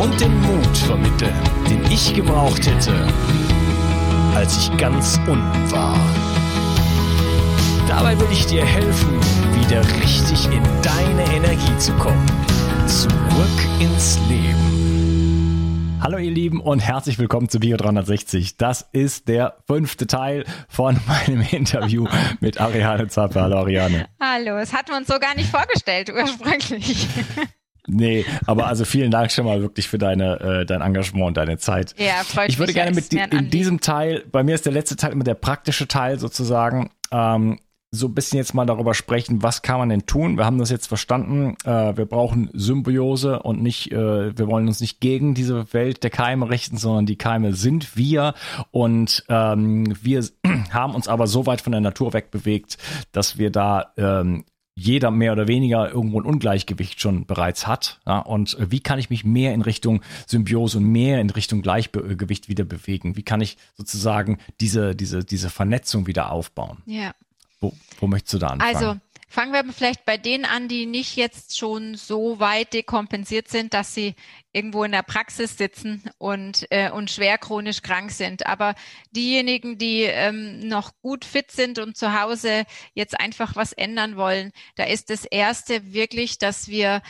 und den Mut vermitteln, den ich gebraucht hätte, als ich ganz unten war. Dabei will ich dir helfen, wieder richtig in deine Energie zu kommen. Zurück ins Leben. Hallo ihr Lieben und herzlich willkommen zu Bio 360. Das ist der fünfte Teil von meinem Interview mit Ariane Zappe. Hallo Ariane. Hallo, es hatten wir uns so gar nicht vorgestellt ursprünglich. Nee, aber also vielen Dank schon mal wirklich für deine, äh, dein Engagement und deine Zeit. Ja, freut mich. Ich würde gerne mit in diesem Teil, bei mir ist der letzte Teil immer der praktische Teil sozusagen, ähm, so ein bisschen jetzt mal darüber sprechen, was kann man denn tun? Wir haben das jetzt verstanden. Äh, wir brauchen Symbiose und nicht, äh, wir wollen uns nicht gegen diese Welt der Keime richten, sondern die Keime sind wir und ähm, wir haben uns aber so weit von der Natur wegbewegt, dass wir da ähm, jeder mehr oder weniger irgendwo ein Ungleichgewicht schon bereits hat. Ja, und äh, wie kann ich mich mehr in Richtung Symbiose und mehr in Richtung Gleichgewicht wieder bewegen? Wie kann ich sozusagen diese, diese, diese Vernetzung wieder aufbauen? Ja. Wo, wo möchtest du da anfangen? Also, Fangen wir vielleicht bei denen an, die nicht jetzt schon so weit dekompensiert sind, dass sie irgendwo in der Praxis sitzen und, äh, und schwer chronisch krank sind. Aber diejenigen, die ähm, noch gut fit sind und zu Hause jetzt einfach was ändern wollen, da ist das Erste wirklich, dass wir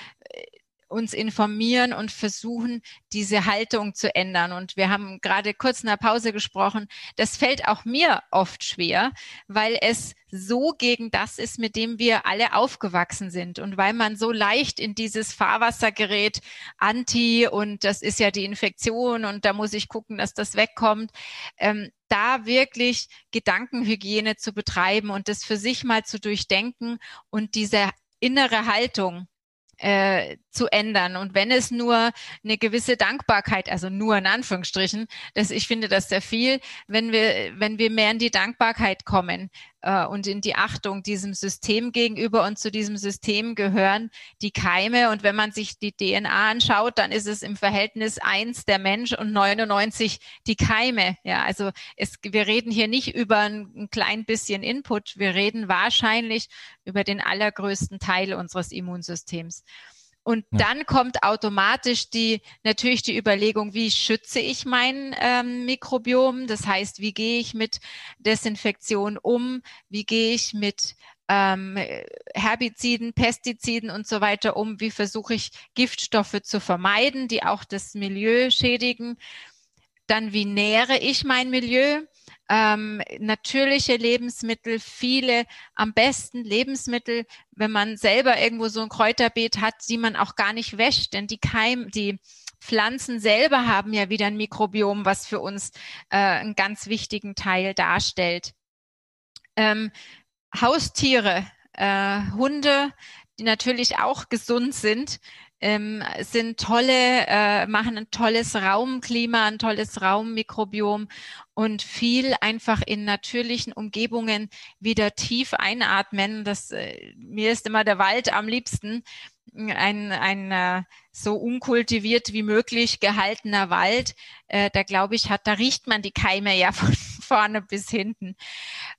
uns informieren und versuchen, diese Haltung zu ändern. Und wir haben gerade kurz in der Pause gesprochen. Das fällt auch mir oft schwer, weil es so gegen das ist, mit dem wir alle aufgewachsen sind. Und weil man so leicht in dieses Fahrwasser gerät, Anti und das ist ja die Infektion und da muss ich gucken, dass das wegkommt. Ähm, da wirklich Gedankenhygiene zu betreiben und das für sich mal zu durchdenken und diese innere Haltung äh, zu ändern. Und wenn es nur eine gewisse Dankbarkeit, also nur in Anführungsstrichen, das, ich finde das sehr viel, wenn wir, wenn wir mehr in die Dankbarkeit kommen äh, und in die Achtung diesem System gegenüber und zu diesem System gehören die Keime. Und wenn man sich die DNA anschaut, dann ist es im Verhältnis eins der Mensch und 99 die Keime. Ja, also es, wir reden hier nicht über ein, ein klein bisschen Input. Wir reden wahrscheinlich über den allergrößten Teil unseres Immunsystems. Und ja. dann kommt automatisch die, natürlich die Überlegung, wie schütze ich mein ähm, Mikrobiom? Das heißt, wie gehe ich mit Desinfektion um? Wie gehe ich mit ähm, Herbiziden, Pestiziden und so weiter um? Wie versuche ich Giftstoffe zu vermeiden, die auch das Milieu schädigen? Dann, wie nähere ich mein Milieu? Ähm, natürliche Lebensmittel, viele am besten Lebensmittel, wenn man selber irgendwo so ein Kräuterbeet hat, die man auch gar nicht wäscht, denn die Keim, die Pflanzen selber haben ja wieder ein Mikrobiom, was für uns äh, einen ganz wichtigen Teil darstellt. Ähm, Haustiere, äh, Hunde, die natürlich auch gesund sind, ähm, sind tolle, äh, machen ein tolles Raumklima, ein tolles Raummikrobiom und viel einfach in natürlichen Umgebungen wieder tief einatmen. Das, äh, mir ist immer der Wald am liebsten. ein, ein äh, so unkultiviert wie möglich gehaltener Wald, äh, da glaube ich, hat, da riecht man die Keime ja von vorne bis hinten.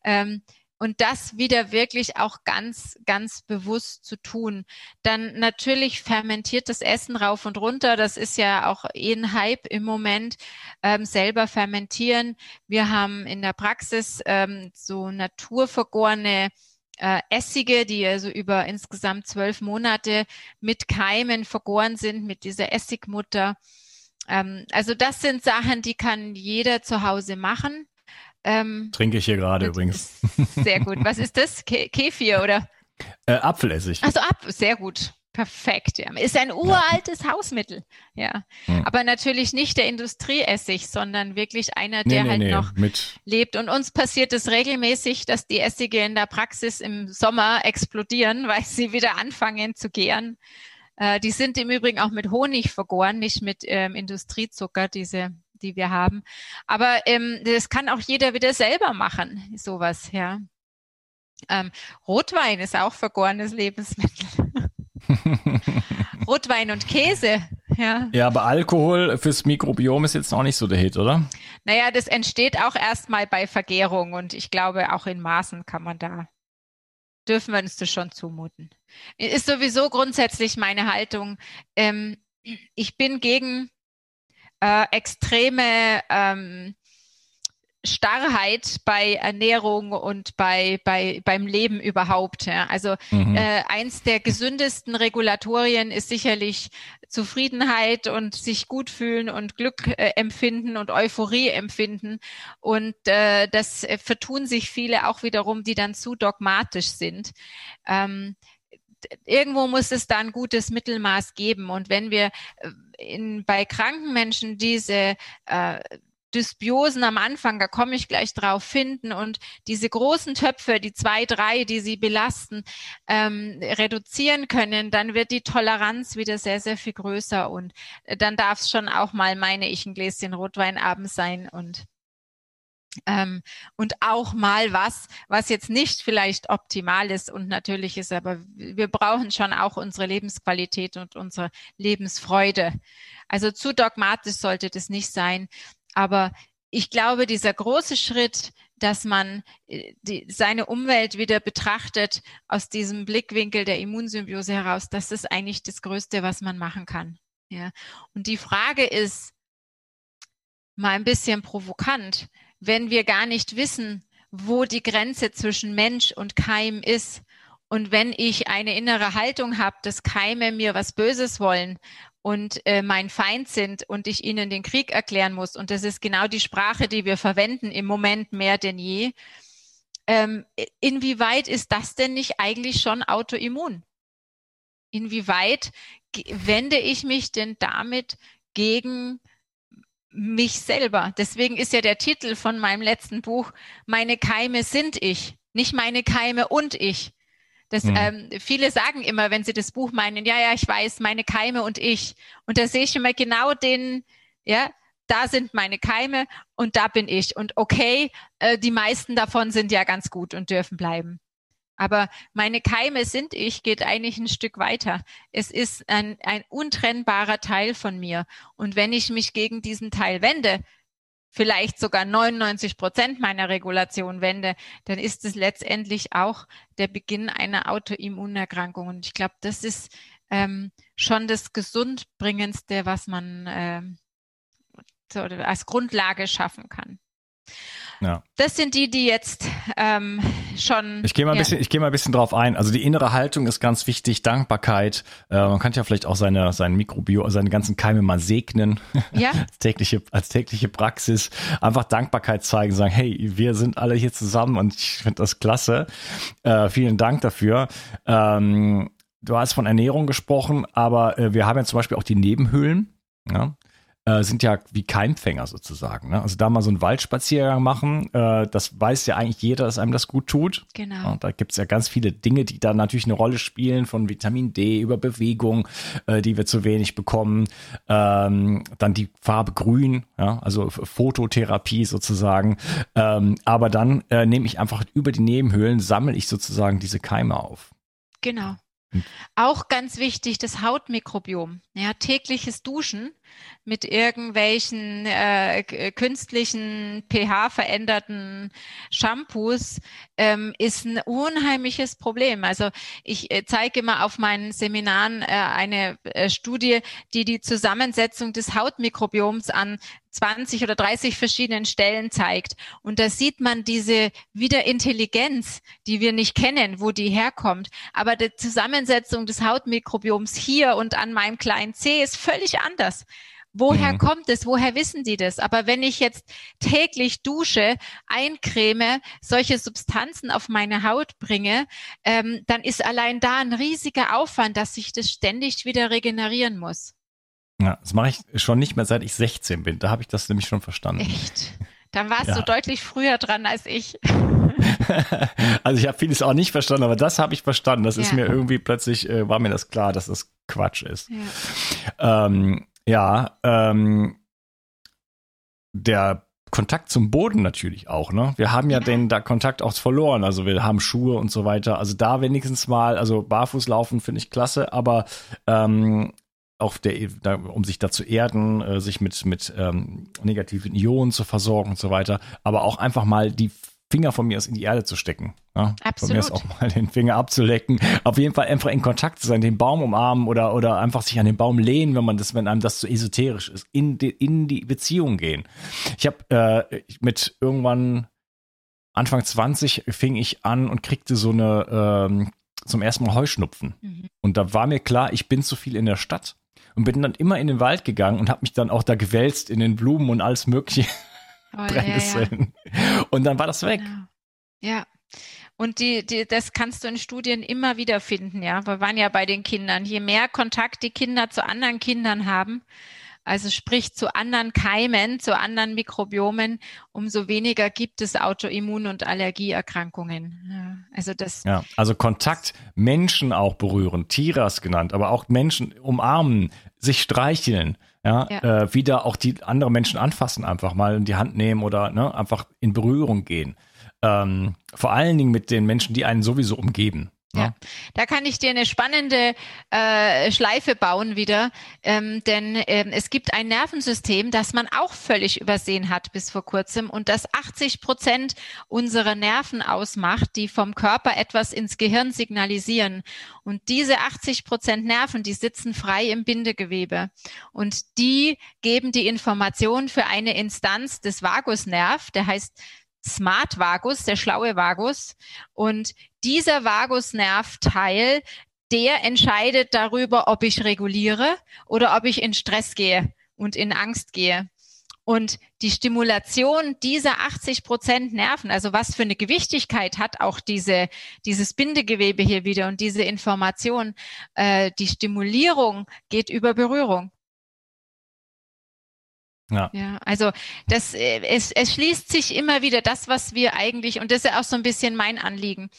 Ähm, und das wieder wirklich auch ganz, ganz bewusst zu tun. Dann natürlich fermentiertes Essen rauf und runter. Das ist ja auch eh ein Hype im Moment. Ähm, selber fermentieren. Wir haben in der Praxis ähm, so naturvergorene äh, Essige, die also über insgesamt zwölf Monate mit Keimen vergoren sind, mit dieser Essigmutter. Ähm, also das sind Sachen, die kann jeder zu Hause machen. Ähm, Trinke ich hier gerade übrigens. Sehr gut. Was ist das? Ke Kefir oder? Äh, Apfelessig. Also ab, sehr gut. Perfekt, ja. Ist ein uraltes ja. Hausmittel, ja. Hm. Aber natürlich nicht der Industrieessig, sondern wirklich einer, der nee, nee, halt nee, noch mit. lebt. Und uns passiert es regelmäßig, dass die Essige in der Praxis im Sommer explodieren, weil sie wieder anfangen zu gären. Äh, die sind im Übrigen auch mit Honig vergoren, nicht mit ähm, Industriezucker, diese die wir haben. Aber ähm, das kann auch jeder wieder selber machen, sowas, ja. Ähm, Rotwein ist auch vergorenes Lebensmittel. Rotwein und Käse, ja. Ja, aber Alkohol fürs Mikrobiom ist jetzt auch nicht so der Hit, oder? Naja, das entsteht auch erstmal bei Vergärung und ich glaube, auch in Maßen kann man da, dürfen wir uns das schon zumuten. Ist sowieso grundsätzlich meine Haltung. Ähm, ich bin gegen äh, extreme ähm, Starrheit bei Ernährung und bei, bei, beim Leben überhaupt. Ja. Also mhm. äh, eins der gesündesten Regulatorien ist sicherlich Zufriedenheit und sich gut fühlen und Glück äh, empfinden und Euphorie empfinden. Und äh, das äh, vertun sich viele auch wiederum, die dann zu dogmatisch sind. Ähm, irgendwo muss es da ein gutes Mittelmaß geben. Und wenn wir äh, in, bei kranken Menschen diese äh, Dysbiosen am Anfang, da komme ich gleich drauf, finden und diese großen Töpfe, die zwei, drei, die sie belasten, ähm, reduzieren können, dann wird die Toleranz wieder sehr, sehr viel größer und äh, dann darf es schon auch mal, meine ich, ein Gläschen Rotwein abends sein und ähm, und auch mal was, was jetzt nicht vielleicht optimal ist und natürlich ist, aber wir brauchen schon auch unsere Lebensqualität und unsere Lebensfreude. Also zu dogmatisch sollte das nicht sein. Aber ich glaube, dieser große Schritt, dass man äh, die, seine Umwelt wieder betrachtet aus diesem Blickwinkel der Immunsymbiose heraus, das ist eigentlich das Größte, was man machen kann. Ja. Und die Frage ist mal ein bisschen provokant wenn wir gar nicht wissen, wo die Grenze zwischen Mensch und Keim ist. Und wenn ich eine innere Haltung habe, dass Keime mir was Böses wollen und äh, mein Feind sind und ich ihnen den Krieg erklären muss, und das ist genau die Sprache, die wir verwenden im Moment mehr denn je, ähm, inwieweit ist das denn nicht eigentlich schon autoimmun? Inwieweit wende ich mich denn damit gegen mich selber. Deswegen ist ja der Titel von meinem letzten Buch, meine Keime sind ich, nicht meine Keime und ich. Das, mhm. ähm, viele sagen immer, wenn sie das Buch meinen, ja, ja, ich weiß, meine Keime und ich. Und da sehe ich immer genau den, ja, da sind meine Keime und da bin ich. Und okay, äh, die meisten davon sind ja ganz gut und dürfen bleiben. Aber meine Keime sind ich geht eigentlich ein Stück weiter. Es ist ein, ein untrennbarer Teil von mir. Und wenn ich mich gegen diesen Teil wende, vielleicht sogar 99 Prozent meiner Regulation wende, dann ist es letztendlich auch der Beginn einer Autoimmunerkrankung. Und ich glaube, das ist ähm, schon das Gesundbringendste, was man ähm, so, als Grundlage schaffen kann. Ja. Das sind die, die jetzt ähm, schon. Ich gehe mal, ein ja. bisschen, ich gehe mal ein bisschen drauf ein. Also die innere Haltung ist ganz wichtig, Dankbarkeit. Äh, man kann ja vielleicht auch seine, sein Mikrobio, seine ganzen Keime mal segnen. Ja. als, tägliche, als tägliche Praxis. Einfach Dankbarkeit zeigen, sagen, hey, wir sind alle hier zusammen und ich finde das klasse. Äh, vielen Dank dafür. Ähm, du hast von Ernährung gesprochen, aber äh, wir haben ja zum Beispiel auch die Nebenhöhlen. Ja? Äh, sind ja wie Keimfänger sozusagen. Ne? Also da mal so einen Waldspaziergang machen, äh, das weiß ja eigentlich jeder, dass einem das gut tut. Genau. Und da gibt's ja ganz viele Dinge, die da natürlich eine Rolle spielen, von Vitamin D über Bewegung, äh, die wir zu wenig bekommen. Ähm, dann die Farbe Grün, ja, also Phototherapie sozusagen. Ähm, aber dann äh, nehme ich einfach über die Nebenhöhlen, sammle ich sozusagen diese Keime auf. Genau. Auch ganz wichtig, das Hautmikrobiom. Ja, tägliches Duschen mit irgendwelchen äh, künstlichen pH-veränderten Shampoos ähm, ist ein unheimliches Problem. Also ich äh, zeige immer auf meinen Seminaren äh, eine äh, Studie, die die Zusammensetzung des Hautmikrobioms an 20 oder 30 verschiedenen Stellen zeigt. Und da sieht man diese wieder Intelligenz, die wir nicht kennen, wo die herkommt. Aber die Zusammensetzung des Hautmikrobioms hier und an meinem kleinen C ist völlig anders. Woher mhm. kommt es? Woher wissen die das? Aber wenn ich jetzt täglich dusche, eincreme, solche Substanzen auf meine Haut bringe, ähm, dann ist allein da ein riesiger Aufwand, dass sich das ständig wieder regenerieren muss. Ja, das mache ich schon nicht mehr seit ich 16 bin. Da habe ich das nämlich schon verstanden. Echt? Dann warst ja. du deutlich früher dran als ich. also ich habe vieles auch nicht verstanden, aber das habe ich verstanden. Das ja. ist mir irgendwie plötzlich, äh, war mir das klar, dass das Quatsch ist. Ja. Ähm, ja, ähm, der Kontakt zum Boden natürlich auch, ne? Wir haben ja, den da Kontakt auch verloren. Also wir haben Schuhe und so weiter. Also da wenigstens mal, also barfuß laufen finde ich klasse, aber ähm, auch der, da, um sich da zu erden, äh, sich mit, mit ähm, negativen Ionen zu versorgen und so weiter, aber auch einfach mal die Finger von mir aus in die Erde zu stecken. Ja? Absolut. Von mir aus auch mal den Finger abzulecken. Auf jeden Fall einfach in Kontakt zu sein, den Baum umarmen oder, oder einfach sich an den Baum lehnen, wenn man das, wenn einem das zu esoterisch ist, in die, in die Beziehung gehen. Ich habe äh, mit irgendwann Anfang 20 fing ich an und kriegte so eine ähm, zum ersten Mal Heuschnupfen. Mhm. Und da war mir klar, ich bin zu viel in der Stadt und bin dann immer in den Wald gegangen und habe mich dann auch da gewälzt in den Blumen und alles mögliche. Oh, Brennnesseln. Ja, ja. Und dann war das weg. Genau. Ja. Und die, die, das kannst du in Studien immer wieder finden, ja. Wir waren ja bei den Kindern. Je mehr Kontakt die Kinder zu anderen Kindern haben, also sprich zu anderen Keimen, zu anderen Mikrobiomen, umso weniger gibt es Autoimmun- und Allergieerkrankungen. Ja, also das. Ja, also Kontakt, Menschen auch berühren, Tiras genannt, aber auch Menschen umarmen, sich streicheln ja, ja. Äh, wieder auch die anderen Menschen anfassen, einfach mal in die Hand nehmen oder ne, einfach in Berührung gehen. Ähm, vor allen Dingen mit den Menschen, die einen sowieso umgeben. Ja, da kann ich dir eine spannende äh, Schleife bauen wieder, ähm, denn ähm, es gibt ein Nervensystem, das man auch völlig übersehen hat bis vor kurzem und das 80 Prozent unserer Nerven ausmacht, die vom Körper etwas ins Gehirn signalisieren. Und diese 80 Prozent Nerven, die sitzen frei im Bindegewebe und die geben die Information für eine Instanz des Vagusnerv, der heißt Smart Vagus, der schlaue Vagus. Und dieser Vagusnervteil, der entscheidet darüber, ob ich reguliere oder ob ich in Stress gehe und in Angst gehe. Und die Stimulation dieser 80 Prozent Nerven, also was für eine Gewichtigkeit hat auch diese, dieses Bindegewebe hier wieder und diese Information, äh, die Stimulierung geht über Berührung. Ja. ja, also das, äh, es, es schließt sich immer wieder das, was wir eigentlich, und das ist ja auch so ein bisschen mein Anliegen.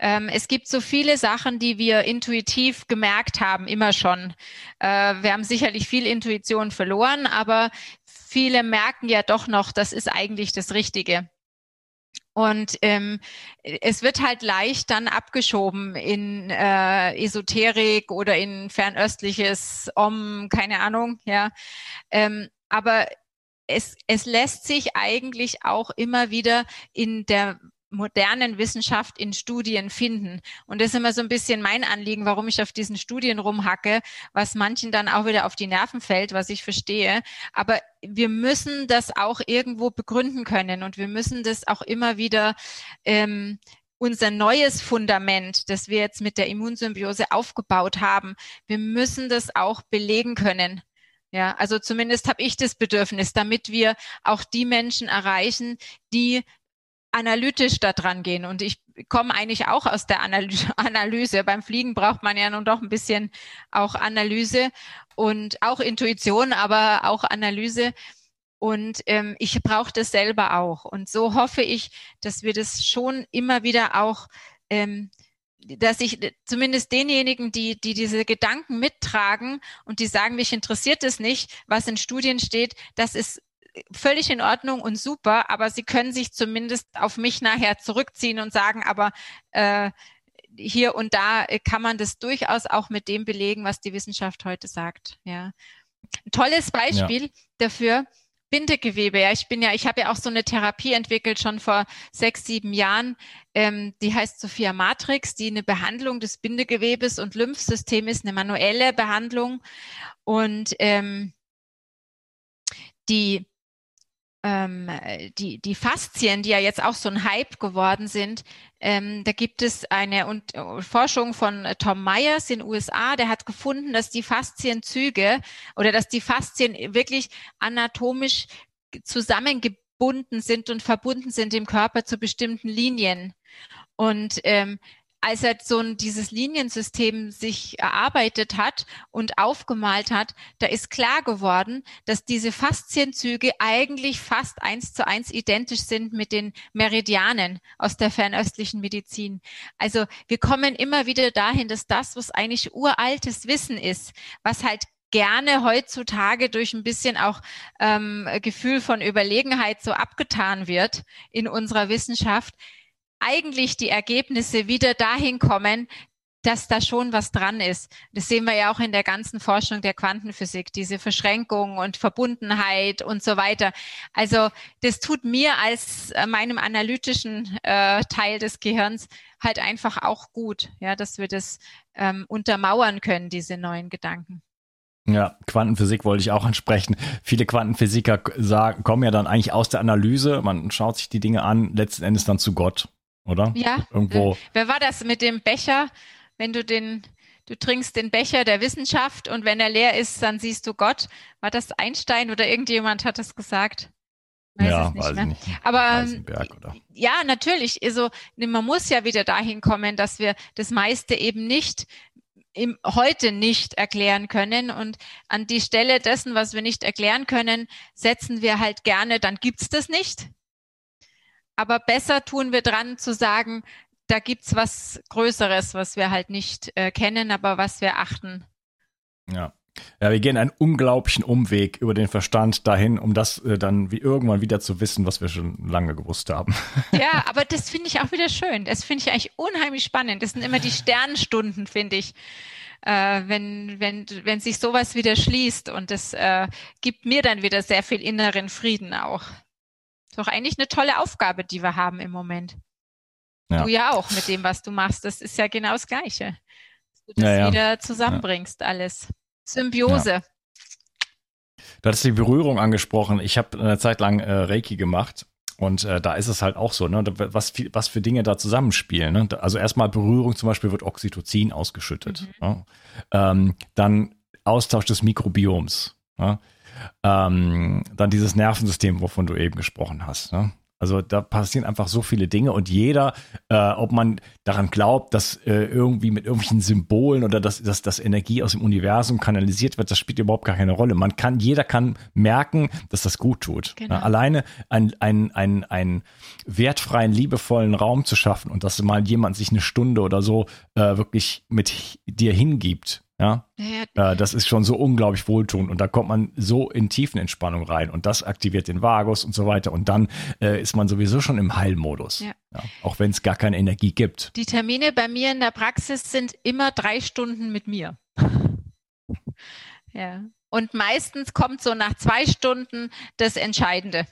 Ähm, es gibt so viele Sachen, die wir intuitiv gemerkt haben, immer schon. Äh, wir haben sicherlich viel Intuition verloren, aber viele merken ja doch noch, das ist eigentlich das Richtige. Und ähm, es wird halt leicht dann abgeschoben in äh, Esoterik oder in fernöstliches Om, keine Ahnung, ja. Ähm, aber es, es lässt sich eigentlich auch immer wieder in der modernen Wissenschaft in Studien finden. Und das ist immer so ein bisschen mein Anliegen, warum ich auf diesen Studien rumhacke, was manchen dann auch wieder auf die Nerven fällt, was ich verstehe. Aber wir müssen das auch irgendwo begründen können und wir müssen das auch immer wieder ähm, unser neues Fundament, das wir jetzt mit der Immunsymbiose aufgebaut haben, wir müssen das auch belegen können. Ja, also zumindest habe ich das Bedürfnis, damit wir auch die Menschen erreichen, die analytisch da dran gehen. Und ich komme eigentlich auch aus der Analyse. Beim Fliegen braucht man ja nun doch ein bisschen auch Analyse und auch Intuition, aber auch Analyse. Und ähm, ich brauche das selber auch. Und so hoffe ich, dass wir das schon immer wieder auch ähm, dass ich zumindest denjenigen, die, die diese Gedanken mittragen und die sagen, mich interessiert es nicht, was in Studien steht, das ist völlig in Ordnung und super, aber sie können sich zumindest auf mich nachher zurückziehen und sagen, aber äh, hier und da kann man das durchaus auch mit dem belegen, was die Wissenschaft heute sagt. Ja. Ein tolles Beispiel ja. dafür Bindegewebe. Ja, ich bin ja, ich habe ja auch so eine Therapie entwickelt schon vor sechs, sieben Jahren. Ähm, die heißt Sophia Matrix, die eine Behandlung des Bindegewebes und Lymphsystems ist, eine manuelle Behandlung. Und ähm, die ähm, die, die Faszien, die ja jetzt auch so ein Hype geworden sind, ähm, da gibt es eine und, uh, Forschung von Tom Myers in den USA, der hat gefunden, dass die Faszienzüge oder dass die Faszien wirklich anatomisch zusammengebunden sind und verbunden sind im Körper zu bestimmten Linien. Und ähm, als er so ein, dieses Liniensystem sich erarbeitet hat und aufgemalt hat, da ist klar geworden, dass diese Faszienzüge eigentlich fast eins zu eins identisch sind mit den Meridianen aus der fernöstlichen Medizin. Also wir kommen immer wieder dahin, dass das, was eigentlich uraltes Wissen ist, was halt gerne heutzutage durch ein bisschen auch ähm, Gefühl von Überlegenheit so abgetan wird in unserer Wissenschaft, eigentlich die Ergebnisse wieder dahin kommen, dass da schon was dran ist. Das sehen wir ja auch in der ganzen Forschung der Quantenphysik, diese Verschränkung und Verbundenheit und so weiter. Also das tut mir als äh, meinem analytischen äh, Teil des Gehirns halt einfach auch gut, ja, dass wir das ähm, untermauern können, diese neuen Gedanken. Ja, Quantenphysik wollte ich auch ansprechen. Viele Quantenphysiker sagen, kommen ja dann eigentlich aus der Analyse. Man schaut sich die Dinge an, letzten Endes dann zu Gott oder? Ja. Irgendwo. Wer war das mit dem Becher? Wenn du den, du trinkst den Becher der Wissenschaft und wenn er leer ist, dann siehst du Gott. War das Einstein oder irgendjemand hat das gesagt? Weiß ja, es nicht weiß mehr. Nicht. Aber ja, natürlich. Also man muss ja wieder dahin kommen, dass wir das meiste eben nicht im, heute nicht erklären können. Und an die Stelle dessen, was wir nicht erklären können, setzen wir halt gerne, dann gibt's das nicht. Aber besser tun wir dran zu sagen, da gibt's was Größeres, was wir halt nicht äh, kennen, aber was wir achten. Ja. Ja, wir gehen einen unglaublichen Umweg über den Verstand dahin, um das äh, dann wie irgendwann wieder zu wissen, was wir schon lange gewusst haben. Ja, aber das finde ich auch wieder schön. Das finde ich eigentlich unheimlich spannend. Das sind immer die Sternstunden, finde ich. Äh, wenn, wenn, wenn sich sowas wieder schließt und das äh, gibt mir dann wieder sehr viel inneren Frieden auch. Ist doch eigentlich eine tolle Aufgabe, die wir haben im Moment. Ja. Du ja auch mit dem, was du machst. Das ist ja genau das Gleiche. Dass du das ja, ja. wieder zusammenbringst, alles. Symbiose. Du hattest die Berührung angesprochen. Ich habe eine Zeit lang äh, Reiki gemacht und äh, da ist es halt auch so, ne, was, was für Dinge da zusammenspielen. Ne? Also erstmal Berührung, zum Beispiel wird Oxytocin ausgeschüttet. Mhm. Ne? Ähm, dann Austausch des Mikrobioms. Ne? Ähm, dann dieses Nervensystem, wovon du eben gesprochen hast. Ne? Also da passieren einfach so viele Dinge und jeder, äh, ob man daran glaubt, dass äh, irgendwie mit irgendwelchen Symbolen oder dass, dass, dass Energie aus dem Universum kanalisiert wird, das spielt überhaupt gar keine Rolle. Man kann, jeder kann merken, dass das gut tut. Genau. Alleine einen ein, ein wertfreien, liebevollen Raum zu schaffen und dass mal jemand sich eine Stunde oder so äh, wirklich mit dir hingibt, ja, ja. Äh, das ist schon so unglaublich wohltuend und da kommt man so in tiefen Entspannung rein und das aktiviert den Vagus und so weiter und dann äh, ist man sowieso schon im Heilmodus, ja. Ja, auch wenn es gar keine Energie gibt. Die Termine bei mir in der Praxis sind immer drei Stunden mit mir. ja. Und meistens kommt so nach zwei Stunden das Entscheidende,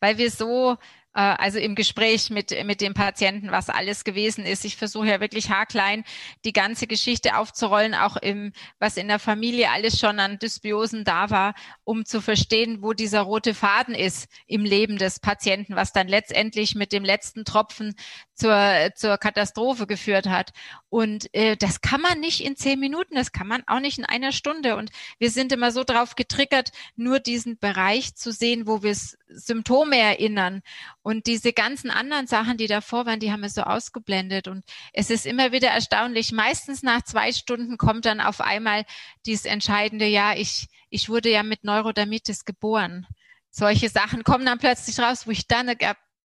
weil wir so also im Gespräch mit, mit dem Patienten, was alles gewesen ist. Ich versuche ja wirklich haarklein die ganze Geschichte aufzurollen, auch im, was in der Familie alles schon an Dysbiosen da war, um zu verstehen, wo dieser rote Faden ist im Leben des Patienten, was dann letztendlich mit dem letzten Tropfen zur, zur Katastrophe geführt hat. Und äh, das kann man nicht in zehn Minuten, das kann man auch nicht in einer Stunde. Und wir sind immer so drauf getriggert, nur diesen Bereich zu sehen, wo wir Symptome erinnern. Und diese ganzen anderen Sachen, die davor waren, die haben wir so ausgeblendet. Und es ist immer wieder erstaunlich. Meistens nach zwei Stunden kommt dann auf einmal dieses entscheidende, ja, ich, ich wurde ja mit Neurodermitis geboren. Solche Sachen kommen dann plötzlich raus, wo ich dann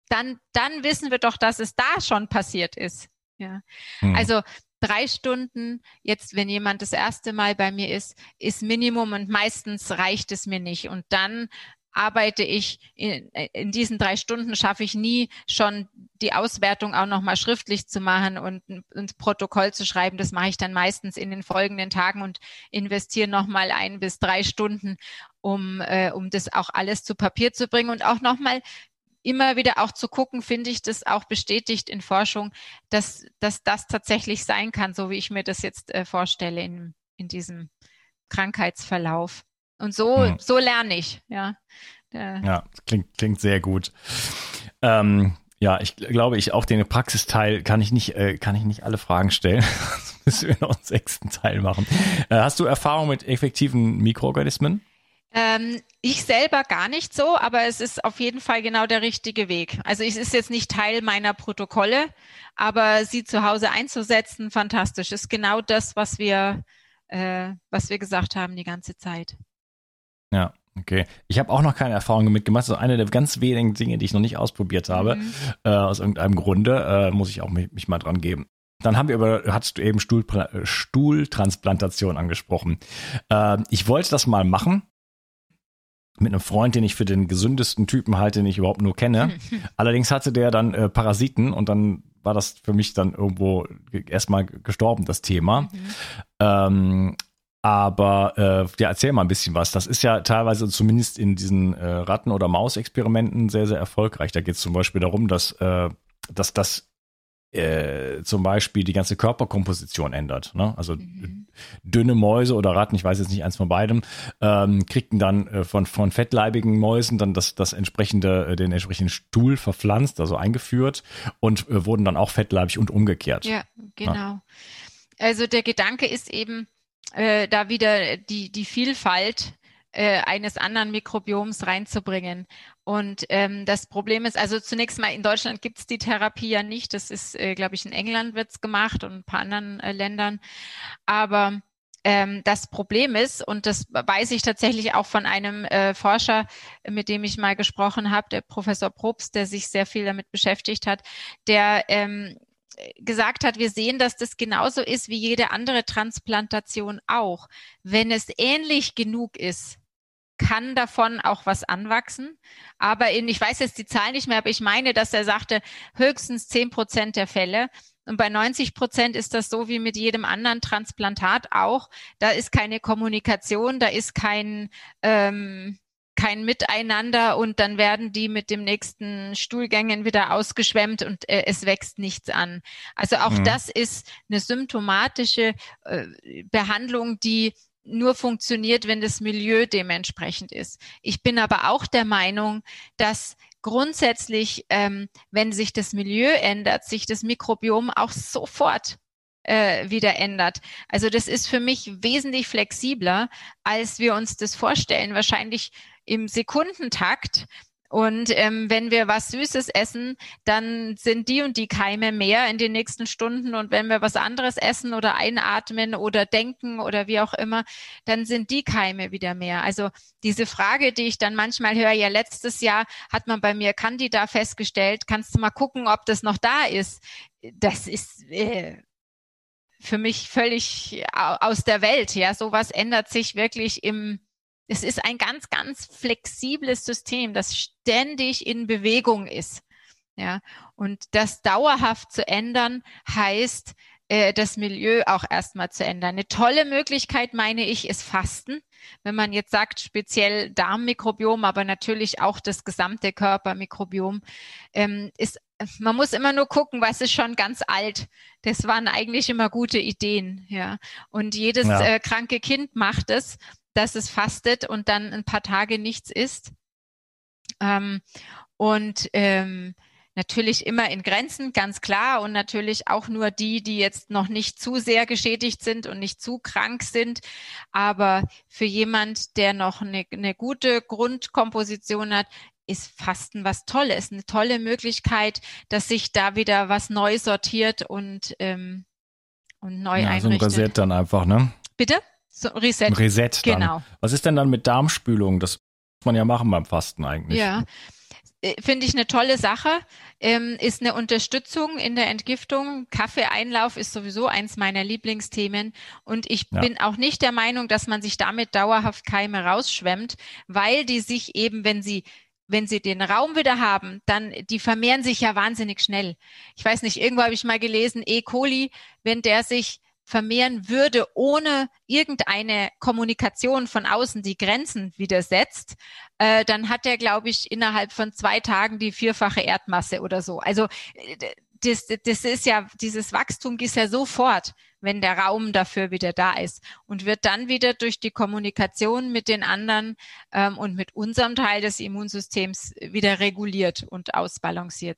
dann, dann wissen wir doch, dass es da schon passiert ist. Ja. Hm. Also drei Stunden, jetzt, wenn jemand das erste Mal bei mir ist, ist Minimum und meistens reicht es mir nicht. Und dann arbeite ich in, in diesen drei Stunden schaffe ich nie schon die Auswertung auch nochmal schriftlich zu machen und ein Protokoll zu schreiben. Das mache ich dann meistens in den folgenden Tagen und investiere nochmal ein bis drei Stunden, um, äh, um das auch alles zu Papier zu bringen und auch nochmal immer wieder auch zu gucken, finde ich das auch bestätigt in Forschung, dass, dass das tatsächlich sein kann, so wie ich mir das jetzt äh, vorstelle in, in diesem Krankheitsverlauf. Und so, hm. so lerne ich, ja. Ja, klingt, klingt sehr gut. Ähm, ja, ich glaube, ich auch den Praxisteil kann ich nicht, äh, kann ich nicht alle Fragen stellen. müssen wir noch einen sechsten Teil machen. Äh, hast du Erfahrung mit effektiven Mikroorganismen? Ähm, ich selber gar nicht so, aber es ist auf jeden Fall genau der richtige Weg. Also es ist jetzt nicht Teil meiner Protokolle, aber sie zu Hause einzusetzen, fantastisch. Ist genau das, was wir, äh, was wir gesagt haben die ganze Zeit. Ja, okay. Ich habe auch noch keine Erfahrung mitgemacht. Das ist eine der ganz wenigen Dinge, die ich noch nicht ausprobiert habe. Mhm. Äh, aus irgendeinem Grunde äh, muss ich auch mich, mich, mal dran geben. Dann haben wir über, hattest du eben Stuhl, Stuhltransplantation angesprochen. Äh, ich wollte das mal machen mit einem Freund, den ich für den gesündesten Typen halte, den ich überhaupt nur kenne. Allerdings hatte der dann äh, Parasiten und dann war das für mich dann irgendwo erstmal gestorben, das Thema. Mhm. Ähm, aber äh, ja, erzähl mal ein bisschen was. Das ist ja teilweise zumindest in diesen äh, Ratten- oder Mausexperimenten sehr, sehr erfolgreich. Da geht es zum Beispiel darum, dass, äh, dass das äh, zum Beispiel die ganze Körperkomposition ändert. Ne? Also mhm. Dünne Mäuse oder Ratten, ich weiß jetzt nicht eins von beidem, ähm, kriegten dann äh, von, von fettleibigen Mäusen dann das, das entsprechende, äh, den entsprechenden Stuhl verpflanzt, also eingeführt und äh, wurden dann auch fettleibig und umgekehrt. Ja, genau. Ja. Also der Gedanke ist eben, äh, da wieder die, die Vielfalt äh, eines anderen Mikrobioms reinzubringen. Und ähm, das Problem ist, also zunächst mal in Deutschland gibt es die Therapie ja nicht. Das ist, äh, glaube ich, in England wird's gemacht und ein paar anderen äh, Ländern. Aber ähm, das Problem ist, und das weiß ich tatsächlich auch von einem äh, Forscher, mit dem ich mal gesprochen habe, der Professor Probst, der sich sehr viel damit beschäftigt hat, der ähm, gesagt hat, wir sehen, dass das genauso ist wie jede andere Transplantation auch. Wenn es ähnlich genug ist, kann davon auch was anwachsen. Aber in, ich weiß jetzt die Zahl nicht mehr, aber ich meine, dass er sagte, höchstens zehn Prozent der Fälle. Und bei 90 Prozent ist das so wie mit jedem anderen Transplantat auch. Da ist keine Kommunikation, da ist kein, ähm, kein Miteinander und dann werden die mit dem nächsten Stuhlgängen wieder ausgeschwemmt und äh, es wächst nichts an. Also auch mhm. das ist eine symptomatische äh, Behandlung, die nur funktioniert, wenn das Milieu dementsprechend ist. Ich bin aber auch der Meinung, dass grundsätzlich, ähm, wenn sich das Milieu ändert, sich das Mikrobiom auch sofort äh, wieder ändert. Also das ist für mich wesentlich flexibler, als wir uns das vorstellen. Wahrscheinlich im Sekundentakt und ähm, wenn wir was Süßes essen, dann sind die und die Keime mehr in den nächsten Stunden. Und wenn wir was anderes essen oder einatmen oder denken oder wie auch immer, dann sind die Keime wieder mehr. Also diese Frage, die ich dann manchmal höre, ja, letztes Jahr hat man bei mir Candida festgestellt, kannst du mal gucken, ob das noch da ist. Das ist äh, für mich völlig aus der Welt. Ja, sowas ändert sich wirklich im es ist ein ganz, ganz flexibles System, das ständig in Bewegung ist. Ja, und das dauerhaft zu ändern heißt, äh, das Milieu auch erstmal zu ändern. Eine tolle Möglichkeit, meine ich, ist Fasten. Wenn man jetzt sagt, speziell Darmmikrobiom, aber natürlich auch das gesamte Körpermikrobiom, ähm, ist, man muss immer nur gucken, was ist schon ganz alt. Das waren eigentlich immer gute Ideen, ja. Und jedes ja. äh, kranke Kind macht es dass es fastet und dann ein paar Tage nichts isst. Ähm, und ähm, natürlich immer in Grenzen, ganz klar. Und natürlich auch nur die, die jetzt noch nicht zu sehr geschädigt sind und nicht zu krank sind. Aber für jemand, der noch eine, eine gute Grundkomposition hat, ist Fasten was Tolles, eine tolle Möglichkeit, dass sich da wieder was neu sortiert und, ähm, und neu ja, einrichtet. So ein Reset dann einfach, ne? Bitte? So, Reset. Reset. Dann. Genau. Was ist denn dann mit Darmspülung? Das muss man ja machen beim Fasten eigentlich. Ja. äh, finde ich eine tolle Sache, ähm, ist eine Unterstützung in der Entgiftung. Kaffeeeinlauf ist sowieso eins meiner Lieblingsthemen. Und ich ja. bin auch nicht der Meinung, dass man sich damit dauerhaft Keime rausschwemmt, weil die sich eben, wenn sie wenn sie den Raum wieder haben, dann, die vermehren sich ja wahnsinnig schnell. Ich weiß nicht, irgendwo habe ich mal gelesen, E. coli, wenn der sich vermehren würde, ohne irgendeine Kommunikation von außen die Grenzen widersetzt, äh, dann hat er, glaube ich, innerhalb von zwei Tagen die vierfache Erdmasse oder so. Also äh, das, das ist ja, dieses Wachstum ist ja sofort, wenn der Raum dafür wieder da ist und wird dann wieder durch die Kommunikation mit den anderen ähm, und mit unserem Teil des Immunsystems wieder reguliert und ausbalanciert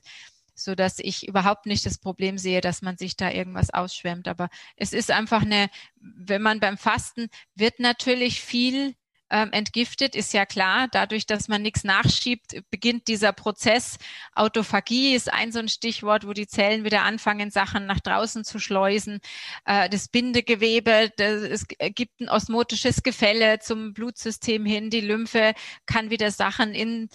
so dass ich überhaupt nicht das Problem sehe, dass man sich da irgendwas ausschwemmt. Aber es ist einfach eine, wenn man beim Fasten wird natürlich viel ähm, entgiftet, ist ja klar. Dadurch, dass man nichts nachschiebt, beginnt dieser Prozess. Autophagie ist ein so ein Stichwort, wo die Zellen wieder anfangen, Sachen nach draußen zu schleusen. Äh, das Bindegewebe, das, es gibt ein osmotisches Gefälle zum Blutsystem hin. Die Lymphe kann wieder Sachen in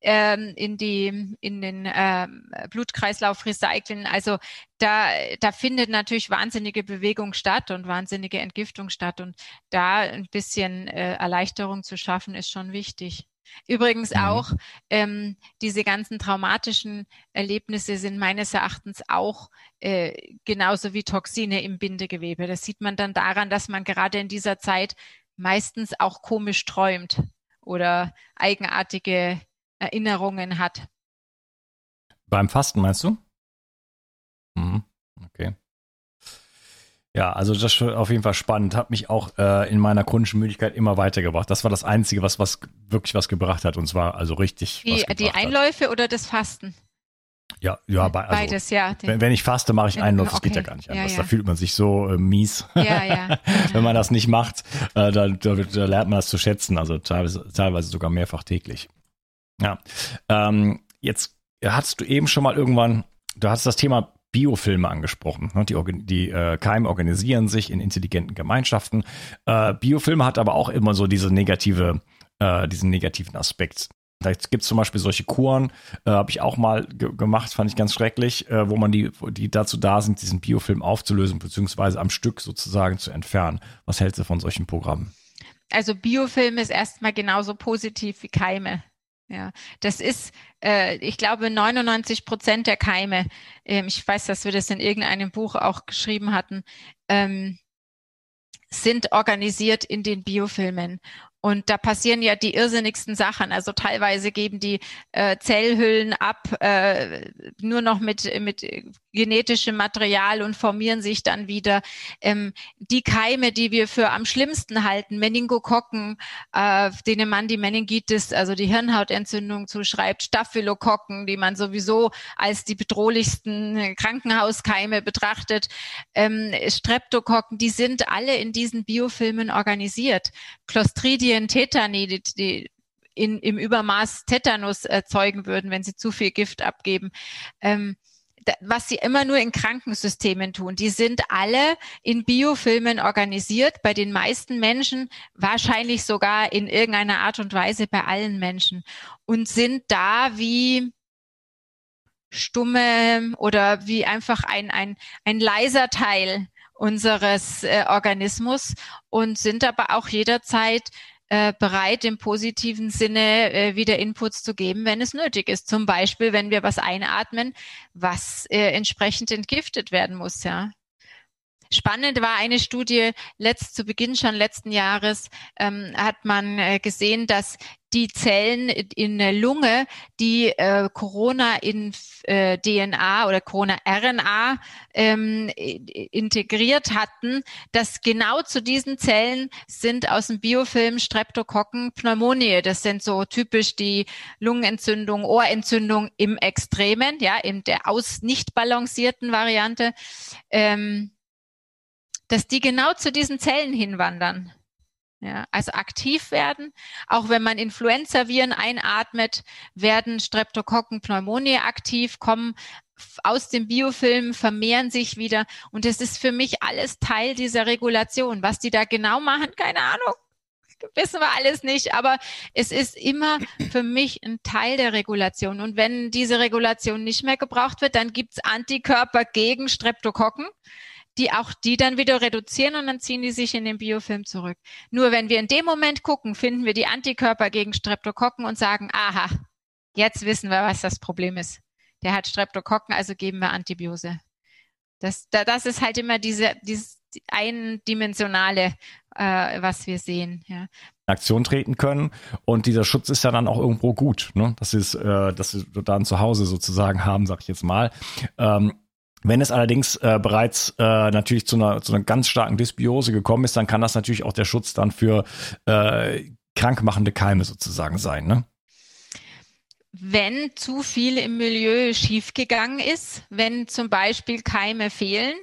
ähm, in die in den ähm, Blutkreislauf recyceln. Also da da findet natürlich wahnsinnige Bewegung statt und wahnsinnige Entgiftung statt und da ein bisschen äh, Erleichterung zu schaffen ist schon wichtig. Übrigens mhm. auch ähm, diese ganzen traumatischen Erlebnisse sind meines Erachtens auch äh, genauso wie Toxine im Bindegewebe. Das sieht man dann daran, dass man gerade in dieser Zeit meistens auch komisch träumt oder eigenartige Erinnerungen hat. Beim Fasten meinst du? Mhm. Okay. Ja, also das ist auf jeden Fall spannend. Hat mich auch äh, in meiner chronischen Müdigkeit immer weitergebracht. Das war das Einzige, was, was wirklich was gebracht hat. Und zwar also richtig. Die, die Einläufe hat. oder das Fasten? Ja, ja, bei, also, beides, ja. Wenn, wenn, ich faste, mache ich Einläufe. Okay. Das geht ja gar nicht anders. Ja, ja. Da fühlt man sich so äh, mies. Ja, ja. wenn man das nicht macht, äh, da, da, da, lernt man das zu schätzen. Also teilweise, teilweise sogar mehrfach täglich. Ja. Ähm, jetzt hattest du eben schon mal irgendwann, du hast das Thema Biofilme angesprochen. Ne? Die, die äh, Keime organisieren sich in intelligenten Gemeinschaften. Äh, Biofilme hat aber auch immer so diese negative, äh, diesen negativen Aspekt. Da gibt es zum Beispiel solche Kuren, äh, habe ich auch mal ge gemacht, fand ich ganz schrecklich, äh, wo man die, die dazu da sind, diesen Biofilm aufzulösen, beziehungsweise am Stück sozusagen zu entfernen. Was hältst du von solchen Programmen? Also Biofilm ist erstmal genauso positiv wie Keime. Ja, das ist, äh, ich glaube, 99 Prozent der Keime, ähm, ich weiß, dass wir das in irgendeinem Buch auch geschrieben hatten, ähm, sind organisiert in den Biofilmen. Und da passieren ja die irrsinnigsten Sachen. Also teilweise geben die äh, Zellhüllen ab, äh, nur noch mit, mit genetischem Material und formieren sich dann wieder. Ähm, die Keime, die wir für am schlimmsten halten, Meningokokken, äh, denen man die Meningitis, also die Hirnhautentzündung zuschreibt, Staphylokokken, die man sowieso als die bedrohlichsten Krankenhauskeime betrachtet, ähm, Streptokokken, die sind alle in diesen Biofilmen organisiert. Clostridien, Tetani, die, die in, im Übermaß Tetanus erzeugen würden, wenn sie zu viel Gift abgeben. Ähm, was sie immer nur in Krankensystemen tun. Die sind alle in Biofilmen organisiert, bei den meisten Menschen, wahrscheinlich sogar in irgendeiner Art und Weise bei allen Menschen und sind da wie stumme oder wie einfach ein, ein, ein leiser Teil unseres äh, Organismus und sind aber auch jederzeit äh, bereit, im positiven Sinne äh, wieder Inputs zu geben, wenn es nötig ist. Zum Beispiel, wenn wir was einatmen, was äh, entsprechend entgiftet werden muss, ja. Spannend war eine Studie letzt zu Beginn schon letzten Jahres ähm, hat man äh, gesehen, dass die Zellen in der Lunge, die äh, Corona in äh, DNA oder Corona RNA ähm, integriert hatten, dass genau zu diesen Zellen sind aus dem Biofilm Streptokokken Pneumonie. Das sind so typisch die Lungenentzündung, Ohrentzündung im Extremen, ja, in der aus nicht balancierten Variante. Ähm, dass die genau zu diesen Zellen hinwandern. Ja, also aktiv werden. Auch wenn man Influenza-Viren einatmet, werden Streptokokken Pneumonie aktiv, kommen aus dem Biofilm, vermehren sich wieder. Und das ist für mich alles Teil dieser Regulation. Was die da genau machen, keine Ahnung. wissen wir alles nicht, aber es ist immer für mich ein Teil der Regulation. Und wenn diese Regulation nicht mehr gebraucht wird, dann gibt's Antikörper gegen Streptokokken die auch die dann wieder reduzieren und dann ziehen die sich in den Biofilm zurück. Nur wenn wir in dem Moment gucken, finden wir die Antikörper gegen Streptokokken und sagen, aha, jetzt wissen wir, was das Problem ist. Der hat Streptokokken, also geben wir Antibiose. Das, das ist halt immer diese, dieses eindimensionale, äh, was wir sehen. Ja. Aktion treten können und dieser Schutz ist ja dann auch irgendwo gut, ne? Das ist, äh, dass sie dann zu Hause sozusagen haben, sag ich jetzt mal. Ähm, wenn es allerdings äh, bereits äh, natürlich zu einer, zu einer ganz starken Dysbiose gekommen ist, dann kann das natürlich auch der Schutz dann für äh, krankmachende Keime sozusagen sein, ne? wenn zu viel im Milieu schiefgegangen ist, wenn zum Beispiel Keime fehlen,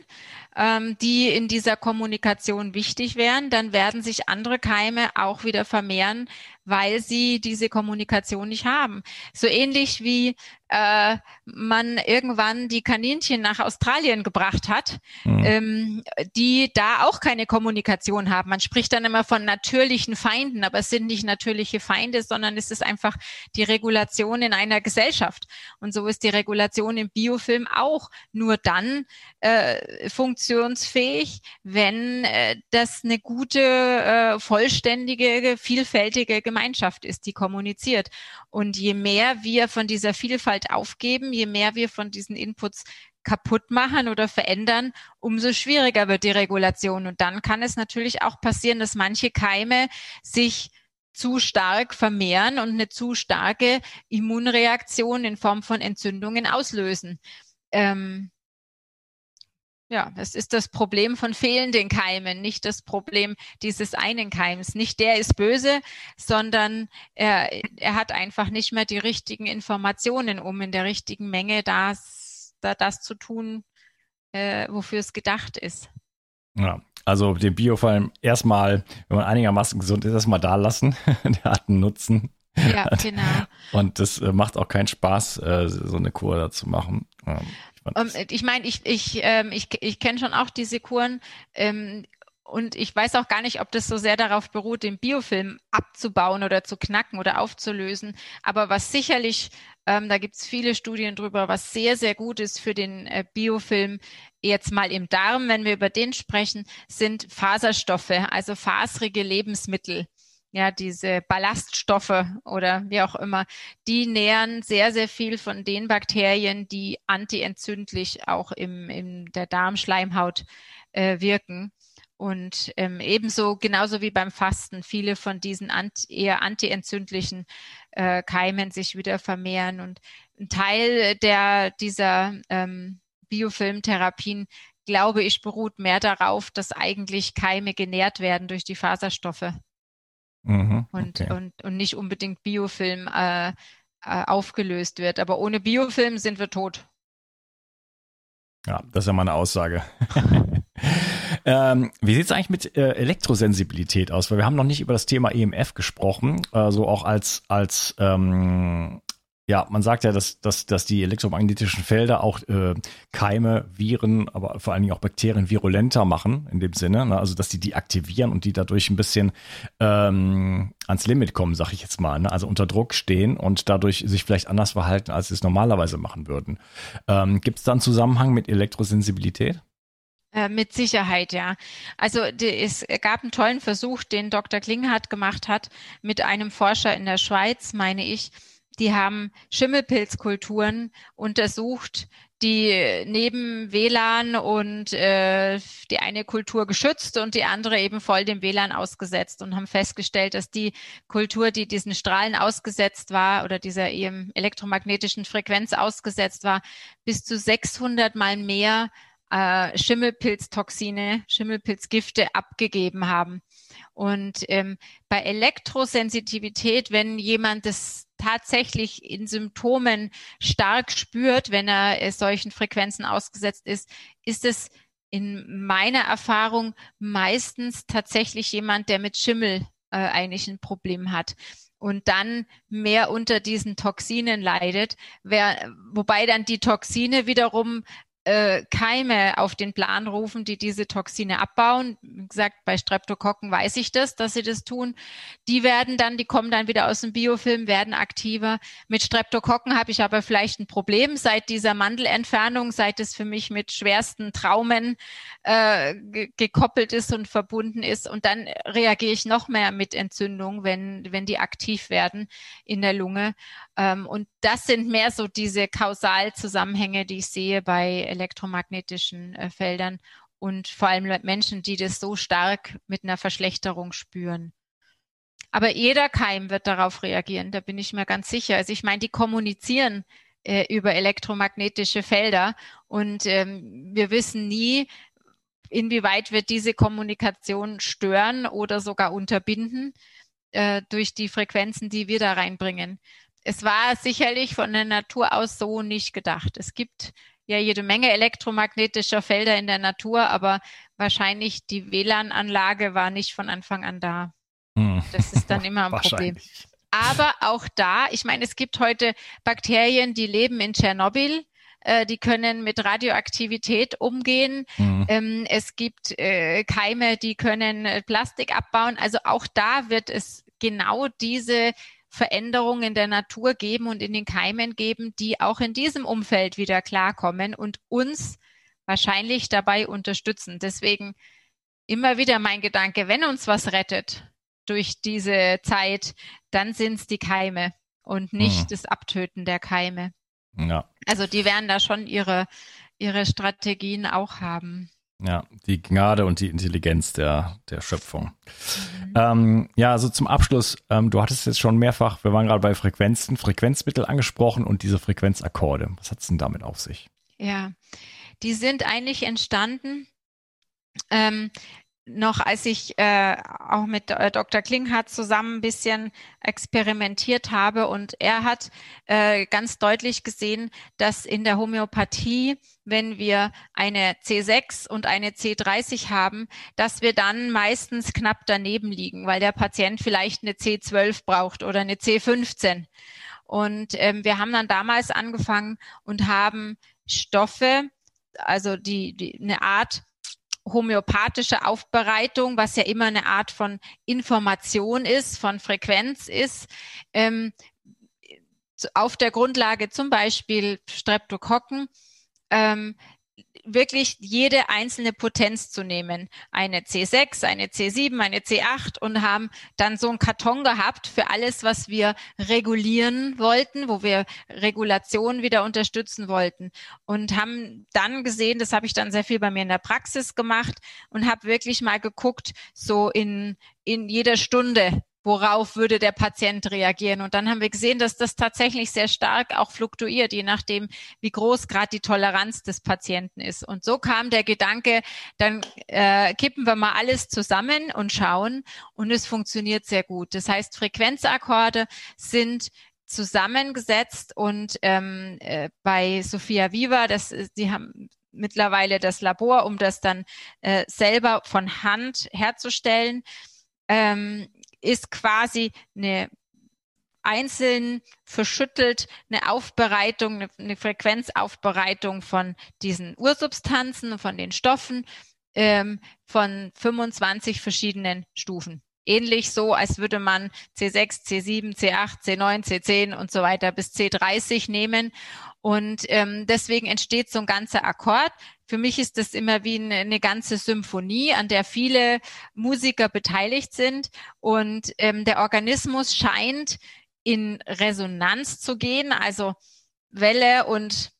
ähm, die in dieser Kommunikation wichtig wären, dann werden sich andere Keime auch wieder vermehren, weil sie diese Kommunikation nicht haben. So ähnlich wie äh, man irgendwann die Kaninchen nach Australien gebracht hat, mhm. ähm, die da auch keine Kommunikation haben. Man spricht dann immer von natürlichen Feinden, aber es sind nicht natürliche Feinde, sondern es ist einfach die Regulation in einer Gesellschaft. Und so ist die Regulation im Biofilm auch nur dann äh, funktionsfähig, wenn äh, das eine gute, äh, vollständige, vielfältige Gemeinschaft ist, die kommuniziert. Und je mehr wir von dieser Vielfalt aufgeben, je mehr wir von diesen Inputs kaputt machen oder verändern, umso schwieriger wird die Regulation. Und dann kann es natürlich auch passieren, dass manche Keime sich zu stark vermehren und eine zu starke Immunreaktion in Form von Entzündungen auslösen. Ähm, ja, es ist das Problem von fehlenden Keimen, nicht das Problem dieses einen Keims. Nicht der ist böse, sondern er, er hat einfach nicht mehr die richtigen Informationen, um in der richtigen Menge das, da, das zu tun, äh, wofür es gedacht ist. Ja, also den Biofilm erstmal, wenn man einigermaßen gesund ist, erstmal da lassen. der hat einen Nutzen. Ja, genau. Und das äh, macht auch keinen Spaß, äh, so eine Kur da zu machen. Um, ähm, ich meine, ich, ich, ähm, ich, ich kenne schon auch diese Kuren. Ähm, und ich weiß auch gar nicht, ob das so sehr darauf beruht, den Biofilm abzubauen oder zu knacken oder aufzulösen. Aber was sicherlich, ähm, da gibt es viele Studien drüber, was sehr, sehr gut ist für den äh, Biofilm, jetzt mal im Darm, wenn wir über den sprechen, sind Faserstoffe, also faserige Lebensmittel ja, diese Ballaststoffe oder wie auch immer, die nähren sehr, sehr viel von den Bakterien, die antientzündlich auch im, in der Darmschleimhaut äh, wirken. Und ähm, ebenso, genauso wie beim Fasten, viele von diesen anti, eher antientzündlichen äh, Keimen sich wieder vermehren. Und ein Teil der, dieser ähm, Biofilmtherapien, glaube ich, beruht mehr darauf, dass eigentlich Keime genährt werden durch die Faserstoffe. Mhm, und, okay. und, und nicht unbedingt Biofilm äh, äh, aufgelöst wird. Aber ohne Biofilm sind wir tot. Ja, das ist ja mal eine Aussage. ähm, wie sieht es eigentlich mit äh, Elektrosensibilität aus? Weil wir haben noch nicht über das Thema EMF gesprochen, äh, so auch als, als ähm, ja, man sagt ja, dass, dass, dass die elektromagnetischen Felder auch äh, Keime, Viren, aber vor allen Dingen auch Bakterien virulenter machen, in dem Sinne. Ne? Also, dass die die aktivieren und die dadurch ein bisschen ähm, ans Limit kommen, sag ich jetzt mal. Ne? Also unter Druck stehen und dadurch sich vielleicht anders verhalten, als sie es normalerweise machen würden. Ähm, Gibt es da einen Zusammenhang mit Elektrosensibilität? Äh, mit Sicherheit, ja. Also die, es gab einen tollen Versuch, den Dr. Klinghardt gemacht hat mit einem Forscher in der Schweiz, meine ich, die haben Schimmelpilzkulturen untersucht, die neben WLAN und äh, die eine Kultur geschützt und die andere eben voll dem WLAN ausgesetzt und haben festgestellt, dass die Kultur, die diesen Strahlen ausgesetzt war oder dieser eben elektromagnetischen Frequenz ausgesetzt war, bis zu 600 mal mehr äh, Schimmelpilztoxine, Schimmelpilzgifte abgegeben haben. Und ähm, bei Elektrosensitivität, wenn jemand das tatsächlich in Symptomen stark spürt, wenn er äh, solchen Frequenzen ausgesetzt ist, ist es in meiner Erfahrung meistens tatsächlich jemand, der mit Schimmel äh, eigentlich ein Problem hat und dann mehr unter diesen Toxinen leidet, wer, wobei dann die Toxine wiederum äh, Keime auf den Plan rufen, die diese Toxine abbauen. Wie gesagt, bei Streptokokken weiß ich das, dass sie das tun. Die werden dann, die kommen dann wieder aus dem Biofilm, werden aktiver. Mit Streptokokken habe ich aber vielleicht ein Problem seit dieser Mandelentfernung, seit es für mich mit schwersten Traumen äh, gekoppelt ist und verbunden ist. Und dann reagiere ich noch mehr mit Entzündung, wenn, wenn die aktiv werden in der Lunge. Ähm, und das sind mehr so diese Kausalzusammenhänge, die ich sehe bei elektromagnetischen äh, Feldern und vor allem Menschen, die das so stark mit einer Verschlechterung spüren. Aber jeder Keim wird darauf reagieren, da bin ich mir ganz sicher. Also ich meine, die kommunizieren äh, über elektromagnetische Felder und ähm, wir wissen nie, inwieweit wird diese Kommunikation stören oder sogar unterbinden äh, durch die Frequenzen, die wir da reinbringen. Es war sicherlich von der Natur aus so nicht gedacht. Es gibt ja jede Menge elektromagnetischer Felder in der Natur, aber wahrscheinlich die WLAN-Anlage war nicht von Anfang an da. Hm. Das ist dann immer ein Problem. Aber auch da, ich meine, es gibt heute Bakterien, die leben in Tschernobyl äh, die können mit Radioaktivität umgehen. Mhm. Es gibt äh, Keime, die können äh, Plastik abbauen. Also auch da wird es genau diese Veränderungen in der Natur geben und in den Keimen geben, die auch in diesem Umfeld wieder klarkommen und uns wahrscheinlich dabei unterstützen. Deswegen immer wieder mein Gedanke, wenn uns was rettet durch diese Zeit, dann sind es die Keime und nicht mhm. das Abtöten der Keime. Ja. Also die werden da schon ihre, ihre Strategien auch haben. Ja, die Gnade und die Intelligenz der, der Schöpfung. Ähm, ja, also zum Abschluss, ähm, du hattest jetzt schon mehrfach, wir waren gerade bei Frequenzen, Frequenzmittel angesprochen und diese Frequenzakkorde. Was hat es denn damit auf sich? Ja, die sind eigentlich entstanden ähm, noch als ich äh, auch mit äh, Dr. Klinghardt zusammen ein bisschen experimentiert habe und er hat äh, ganz deutlich gesehen, dass in der Homöopathie, wenn wir eine C6 und eine C30 haben, dass wir dann meistens knapp daneben liegen, weil der Patient vielleicht eine C12 braucht oder eine C15. Und ähm, wir haben dann damals angefangen und haben Stoffe, also die, die eine Art homöopathische Aufbereitung, was ja immer eine Art von Information ist, von Frequenz ist, ähm, auf der Grundlage zum Beispiel Streptokokken, ähm, wirklich jede einzelne Potenz zu nehmen. Eine C6, eine C7, eine C8 und haben dann so einen Karton gehabt für alles, was wir regulieren wollten, wo wir Regulation wieder unterstützen wollten. Und haben dann gesehen, das habe ich dann sehr viel bei mir in der Praxis gemacht und habe wirklich mal geguckt, so in, in jeder Stunde, worauf würde der Patient reagieren. Und dann haben wir gesehen, dass das tatsächlich sehr stark auch fluktuiert, je nachdem, wie groß gerade die Toleranz des Patienten ist. Und so kam der Gedanke, dann äh, kippen wir mal alles zusammen und schauen. Und es funktioniert sehr gut. Das heißt, Frequenzakkorde sind zusammengesetzt und ähm, äh, bei Sophia Viva, das, sie haben mittlerweile das Labor, um das dann äh, selber von Hand herzustellen. Ähm, ist quasi eine einzeln verschüttelt eine Aufbereitung, eine, Frequenzaufbereitung von diesen Ursubstanzen, von den Stoffen ähm, von 25 verschiedenen Stufen. Ähnlich so, als würde man C6, C7, C8, C9, C10 und so weiter bis C30 nehmen. Und ähm, deswegen entsteht so ein ganzer Akkord. Für mich ist das immer wie eine, eine ganze Symphonie, an der viele Musiker beteiligt sind. Und ähm, der Organismus scheint in Resonanz zu gehen, also Welle und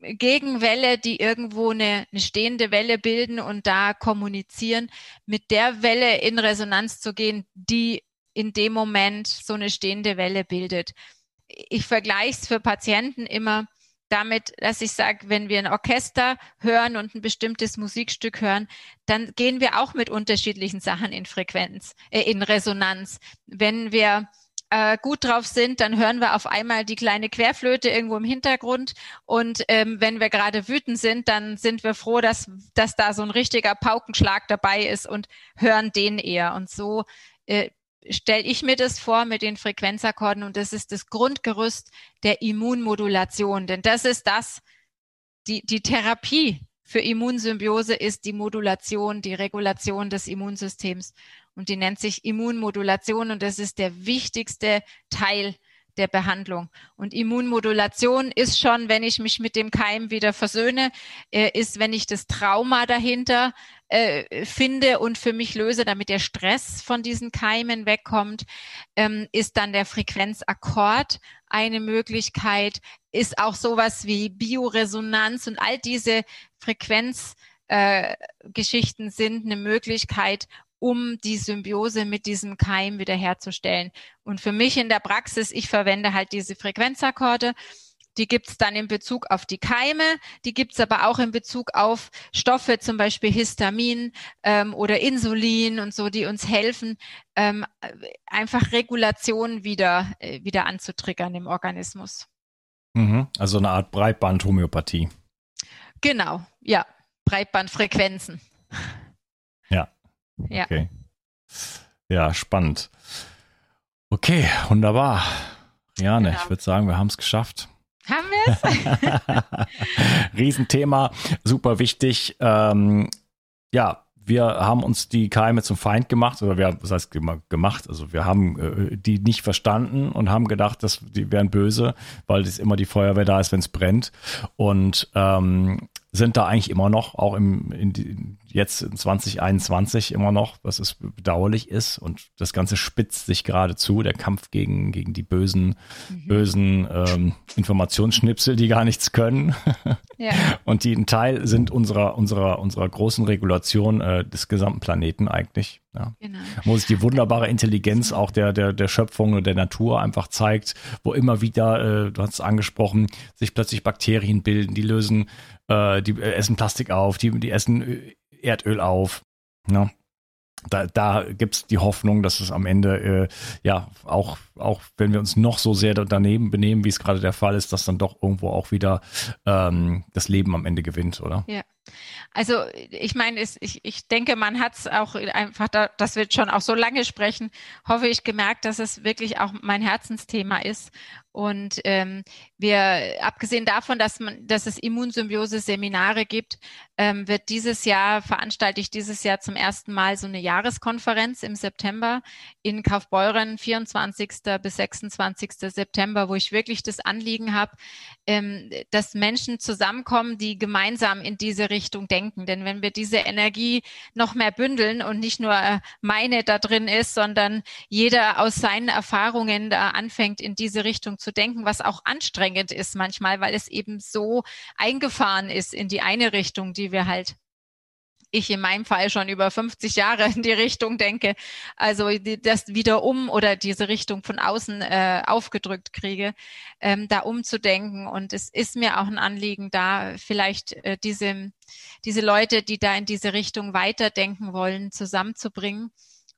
Gegenwelle, die irgendwo eine, eine stehende Welle bilden und da kommunizieren, mit der Welle in Resonanz zu gehen, die in dem Moment so eine stehende Welle bildet. Ich vergleiche es für Patienten immer damit, dass ich sage, wenn wir ein Orchester hören und ein bestimmtes Musikstück hören, dann gehen wir auch mit unterschiedlichen Sachen in Frequenz, äh, in Resonanz. Wenn wir äh, gut drauf sind, dann hören wir auf einmal die kleine Querflöte irgendwo im Hintergrund. Und ähm, wenn wir gerade wütend sind, dann sind wir froh, dass, dass da so ein richtiger Paukenschlag dabei ist und hören den eher. Und so äh, stelle ich mir das vor mit den Frequenzakkorden und das ist das Grundgerüst der Immunmodulation. Denn das ist das, die, die Therapie für Immunsymbiose ist die Modulation, die Regulation des Immunsystems. Und die nennt sich Immunmodulation und das ist der wichtigste Teil der Behandlung. Und Immunmodulation ist schon, wenn ich mich mit dem Keim wieder versöhne, äh, ist, wenn ich das Trauma dahinter äh, finde und für mich löse, damit der Stress von diesen Keimen wegkommt, ähm, ist dann der Frequenzakkord eine Möglichkeit, ist auch sowas wie Bioresonanz und all diese Frequenzgeschichten äh, sind eine Möglichkeit, um die Symbiose mit diesem Keim wiederherzustellen. Und für mich in der Praxis, ich verwende halt diese Frequenzakkorde. Die gibt's dann in Bezug auf die Keime, die gibt's aber auch in Bezug auf Stoffe, zum Beispiel Histamin ähm, oder Insulin und so, die uns helfen, ähm, einfach Regulation wieder, äh, wieder anzutriggern im Organismus. Mhm, also eine Art Breitband-Homöopathie. Genau, ja, Breitbandfrequenzen. Ja. Ja. Okay. Ja, spannend. Okay, wunderbar. Riane, genau. ich würde sagen, wir haben es geschafft. Haben wir es? Riesenthema, super wichtig. Ähm, ja, wir haben uns die Keime zum Feind gemacht, oder wir haben, was heißt gemacht, also wir haben äh, die nicht verstanden und haben gedacht, dass die wären böse, weil es immer die Feuerwehr da ist, wenn es brennt. Und ähm, sind da eigentlich immer noch, auch im, in die, jetzt in 2021 immer noch, was es bedauerlich ist. Und das Ganze spitzt sich gerade zu, der Kampf gegen, gegen die bösen, mhm. bösen ähm, Informationsschnipsel, die gar nichts können. Ja. Und die ein Teil sind unserer, unserer, unserer großen Regulation äh, des gesamten Planeten eigentlich. Ja. Genau. Wo sich die wunderbare Intelligenz auch der, der, der Schöpfung und der Natur einfach zeigt, wo immer wieder, äh, du hast es angesprochen, sich plötzlich Bakterien bilden, die lösen äh, die essen Plastik auf, die, die essen Erdöl auf. Ja. Da, da gibt es die Hoffnung, dass es am Ende, äh, ja, auch, auch wenn wir uns noch so sehr daneben benehmen, wie es gerade der Fall ist, dass dann doch irgendwo auch wieder ähm, das Leben am Ende gewinnt, oder? Ja. Also ich meine, ich, ich denke, man hat es auch einfach, da, das wird schon auch so lange sprechen, hoffe ich gemerkt, dass es wirklich auch mein Herzensthema ist und ähm, wir, abgesehen davon, dass man, dass es Immunsymbiose-Seminare gibt, ähm, wird dieses Jahr, veranstalte ich dieses Jahr zum ersten Mal so eine Jahreskonferenz im September in Kaufbeuren, 24. bis 26. September, wo ich wirklich das Anliegen habe, ähm, dass Menschen zusammenkommen, die gemeinsam in diese Richtung denken. Denn wenn wir diese Energie noch mehr bündeln und nicht nur äh, meine da drin ist, sondern jeder aus seinen Erfahrungen da anfängt, in diese Richtung zu denken, was auch anstrengend ist manchmal, weil es eben so eingefahren ist in die eine Richtung, die wir halt ich in meinem Fall schon über 50 Jahre in die Richtung denke, also das wieder um oder diese Richtung von außen äh, aufgedrückt kriege, ähm, da umzudenken. Und es ist mir auch ein Anliegen, da vielleicht äh, diese, diese Leute, die da in diese Richtung weiterdenken wollen, zusammenzubringen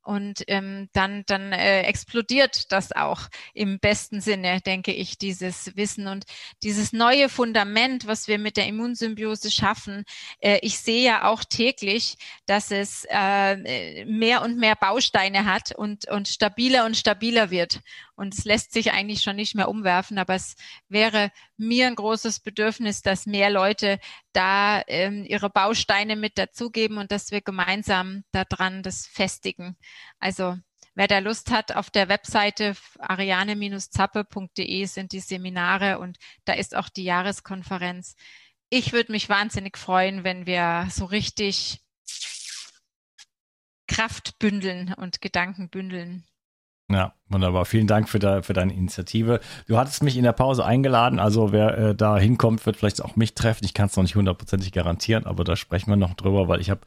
und ähm, dann, dann äh, explodiert das auch im besten Sinne, denke ich, dieses Wissen und dieses neue Fundament, was wir mit der Immunsymbiose schaffen. Äh, ich sehe ja auch täglich, dass es äh, mehr und mehr Bausteine hat und, und stabiler und stabiler wird. Und es lässt sich eigentlich schon nicht mehr umwerfen, aber es wäre mir ein großes Bedürfnis, dass mehr Leute da ähm, ihre Bausteine mit dazugeben und dass wir gemeinsam daran das festigen. Also wer da Lust hat, auf der Webseite ariane-zappe.de sind die Seminare und da ist auch die Jahreskonferenz. Ich würde mich wahnsinnig freuen, wenn wir so richtig Kraft bündeln und Gedanken bündeln. Ja, wunderbar. Vielen Dank für, de, für deine Initiative. Du hattest mich in der Pause eingeladen, also wer äh, da hinkommt, wird vielleicht auch mich treffen. Ich kann es noch nicht hundertprozentig garantieren, aber da sprechen wir noch drüber, weil ich habe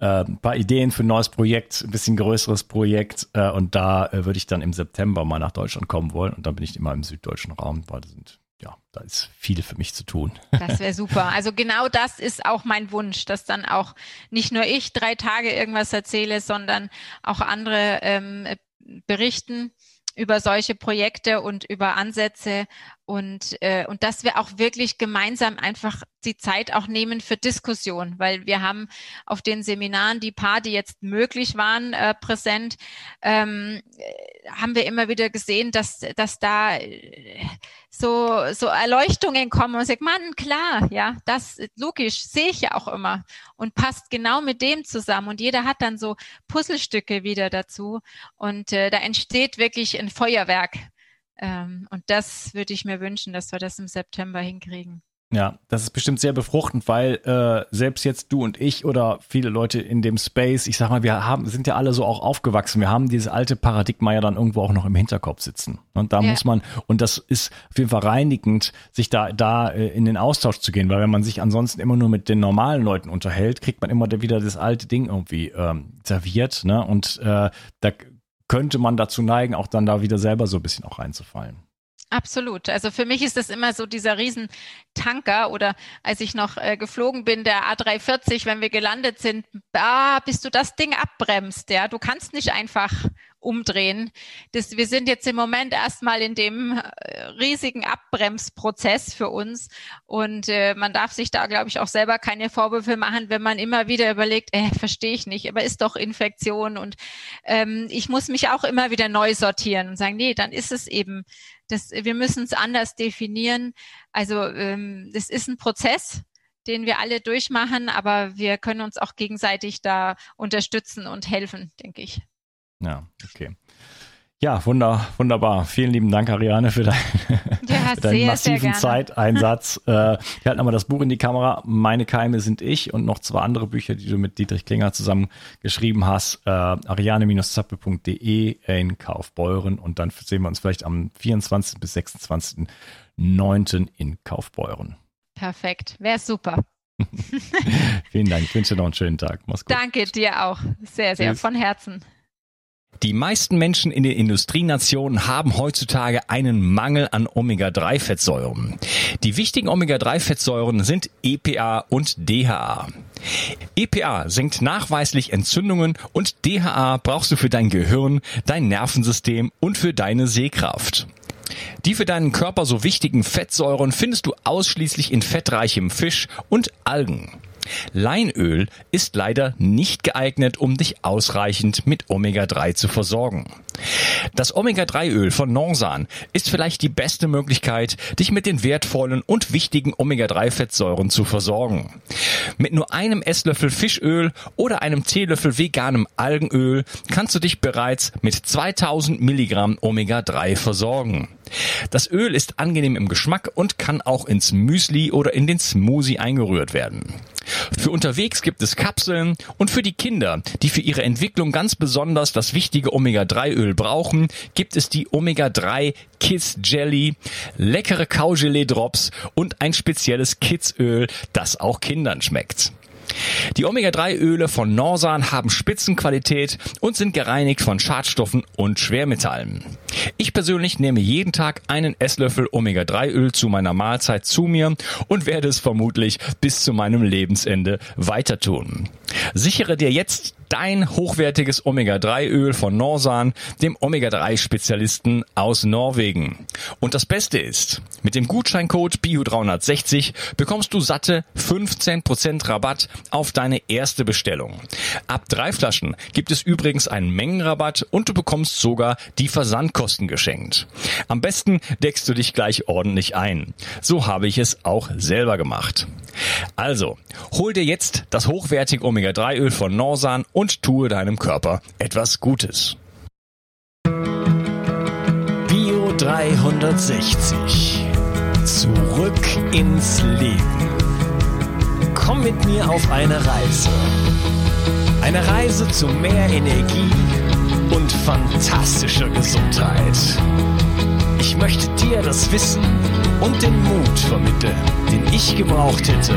äh, ein paar Ideen für ein neues Projekt, ein bisschen größeres Projekt äh, und da äh, würde ich dann im September mal nach Deutschland kommen wollen und dann bin ich immer im süddeutschen Raum, weil da sind ja, da ist viel für mich zu tun. Das wäre super. Also genau das ist auch mein Wunsch, dass dann auch nicht nur ich drei Tage irgendwas erzähle, sondern auch andere ähm, berichten über solche Projekte und über Ansätze und, äh, und dass wir auch wirklich gemeinsam einfach die Zeit auch nehmen für Diskussion, weil wir haben auf den Seminaren die paar, die jetzt möglich waren, äh, präsent, ähm, haben wir immer wieder gesehen, dass, dass da äh, so, so Erleuchtungen kommen und sagt, Mann, klar, ja, das logisch, sehe ich ja auch immer und passt genau mit dem zusammen. Und jeder hat dann so Puzzlestücke wieder dazu. Und äh, da entsteht wirklich ein Feuerwerk. Ähm, und das würde ich mir wünschen, dass wir das im September hinkriegen. Ja, das ist bestimmt sehr befruchtend, weil äh, selbst jetzt du und ich oder viele Leute in dem Space, ich sag mal, wir haben, sind ja alle so auch aufgewachsen. Wir haben dieses alte Paradigma ja dann irgendwo auch noch im Hinterkopf sitzen. Und da ja. muss man, und das ist auf jeden Fall reinigend, sich da, da äh, in den Austausch zu gehen, weil wenn man sich ansonsten immer nur mit den normalen Leuten unterhält, kriegt man immer wieder das alte Ding irgendwie ähm, serviert. Ne? Und äh, da könnte man dazu neigen, auch dann da wieder selber so ein bisschen auch reinzufallen. Absolut. Also für mich ist das immer so dieser Riesentanker oder als ich noch äh, geflogen bin, der A340, wenn wir gelandet sind, ah, bis du das Ding abbremst, ja, du kannst nicht einfach umdrehen. Das, wir sind jetzt im Moment erstmal in dem äh, riesigen Abbremsprozess für uns und äh, man darf sich da, glaube ich, auch selber keine Vorwürfe machen, wenn man immer wieder überlegt, äh, verstehe ich nicht, aber ist doch Infektion und ähm, ich muss mich auch immer wieder neu sortieren und sagen, nee, dann ist es eben das, wir müssen es anders definieren. Also ähm, das ist ein Prozess, den wir alle durchmachen, aber wir können uns auch gegenseitig da unterstützen und helfen, denke ich. Ja, okay. Ja, wunder, wunderbar. Vielen lieben Dank, Ariane, für, dein, deinen sehr, massiven Zeiteinsatz. äh, wir halten einmal das Buch in die Kamera. Meine Keime sind ich und noch zwei andere Bücher, die du mit Dietrich Klinger zusammen geschrieben hast. Äh, ariane-zappe.de in Kaufbeuren und dann sehen wir uns vielleicht am 24. bis 26.09. in Kaufbeuren. Perfekt, wäre super. Vielen Dank. Ich wünsche dir noch einen schönen Tag. Mach's gut. Danke dir auch. Sehr, sehr Tschüss. von Herzen. Die meisten Menschen in den Industrienationen haben heutzutage einen Mangel an Omega-3-Fettsäuren. Die wichtigen Omega-3-Fettsäuren sind EPA und DHA. EPA senkt nachweislich Entzündungen und DHA brauchst du für dein Gehirn, dein Nervensystem und für deine Sehkraft. Die für deinen Körper so wichtigen Fettsäuren findest du ausschließlich in fettreichem Fisch und Algen. Leinöl ist leider nicht geeignet, um dich ausreichend mit Omega-3 zu versorgen. Das Omega-3-Öl von Norsan ist vielleicht die beste Möglichkeit, dich mit den wertvollen und wichtigen Omega-3-Fettsäuren zu versorgen. Mit nur einem Esslöffel Fischöl oder einem Teelöffel veganem Algenöl kannst du dich bereits mit 2000 Milligramm Omega-3 versorgen. Das Öl ist angenehm im Geschmack und kann auch ins Müsli oder in den Smoothie eingerührt werden. Für unterwegs gibt es Kapseln und für die Kinder, die für ihre Entwicklung ganz besonders das wichtige Omega-3-Öl brauchen, gibt es die Omega-3 Kids Jelly, leckere Kaugelee Drops und ein spezielles Kids Öl, das auch Kindern schmeckt. Die Omega-3-Öle von Norsan haben Spitzenqualität und sind gereinigt von Schadstoffen und Schwermetallen. Ich persönlich nehme jeden Tag einen Esslöffel Omega-3-Öl zu meiner Mahlzeit zu mir und werde es vermutlich bis zu meinem Lebensende weiter tun. Sichere dir jetzt dein hochwertiges Omega-3-Öl von Norsan, dem Omega-3-Spezialisten aus Norwegen. Und das Beste ist, mit dem Gutscheincode BIO360 bekommst du satte 15% Rabatt auf deine erste Bestellung. Ab drei Flaschen gibt es übrigens einen Mengenrabatt und du bekommst sogar die Versandkosten geschenkt. Am besten deckst du dich gleich ordentlich ein. So habe ich es auch selber gemacht. Also, hol dir jetzt das hochwertige Omega-3-Öl von Norsan und tue deinem Körper etwas Gutes. Bio 360. Zurück ins Leben. Komm mit mir auf eine Reise. Eine Reise zu mehr Energie und fantastischer Gesundheit. Ich möchte dir das Wissen und den Mut vermitteln, den ich gebraucht hätte,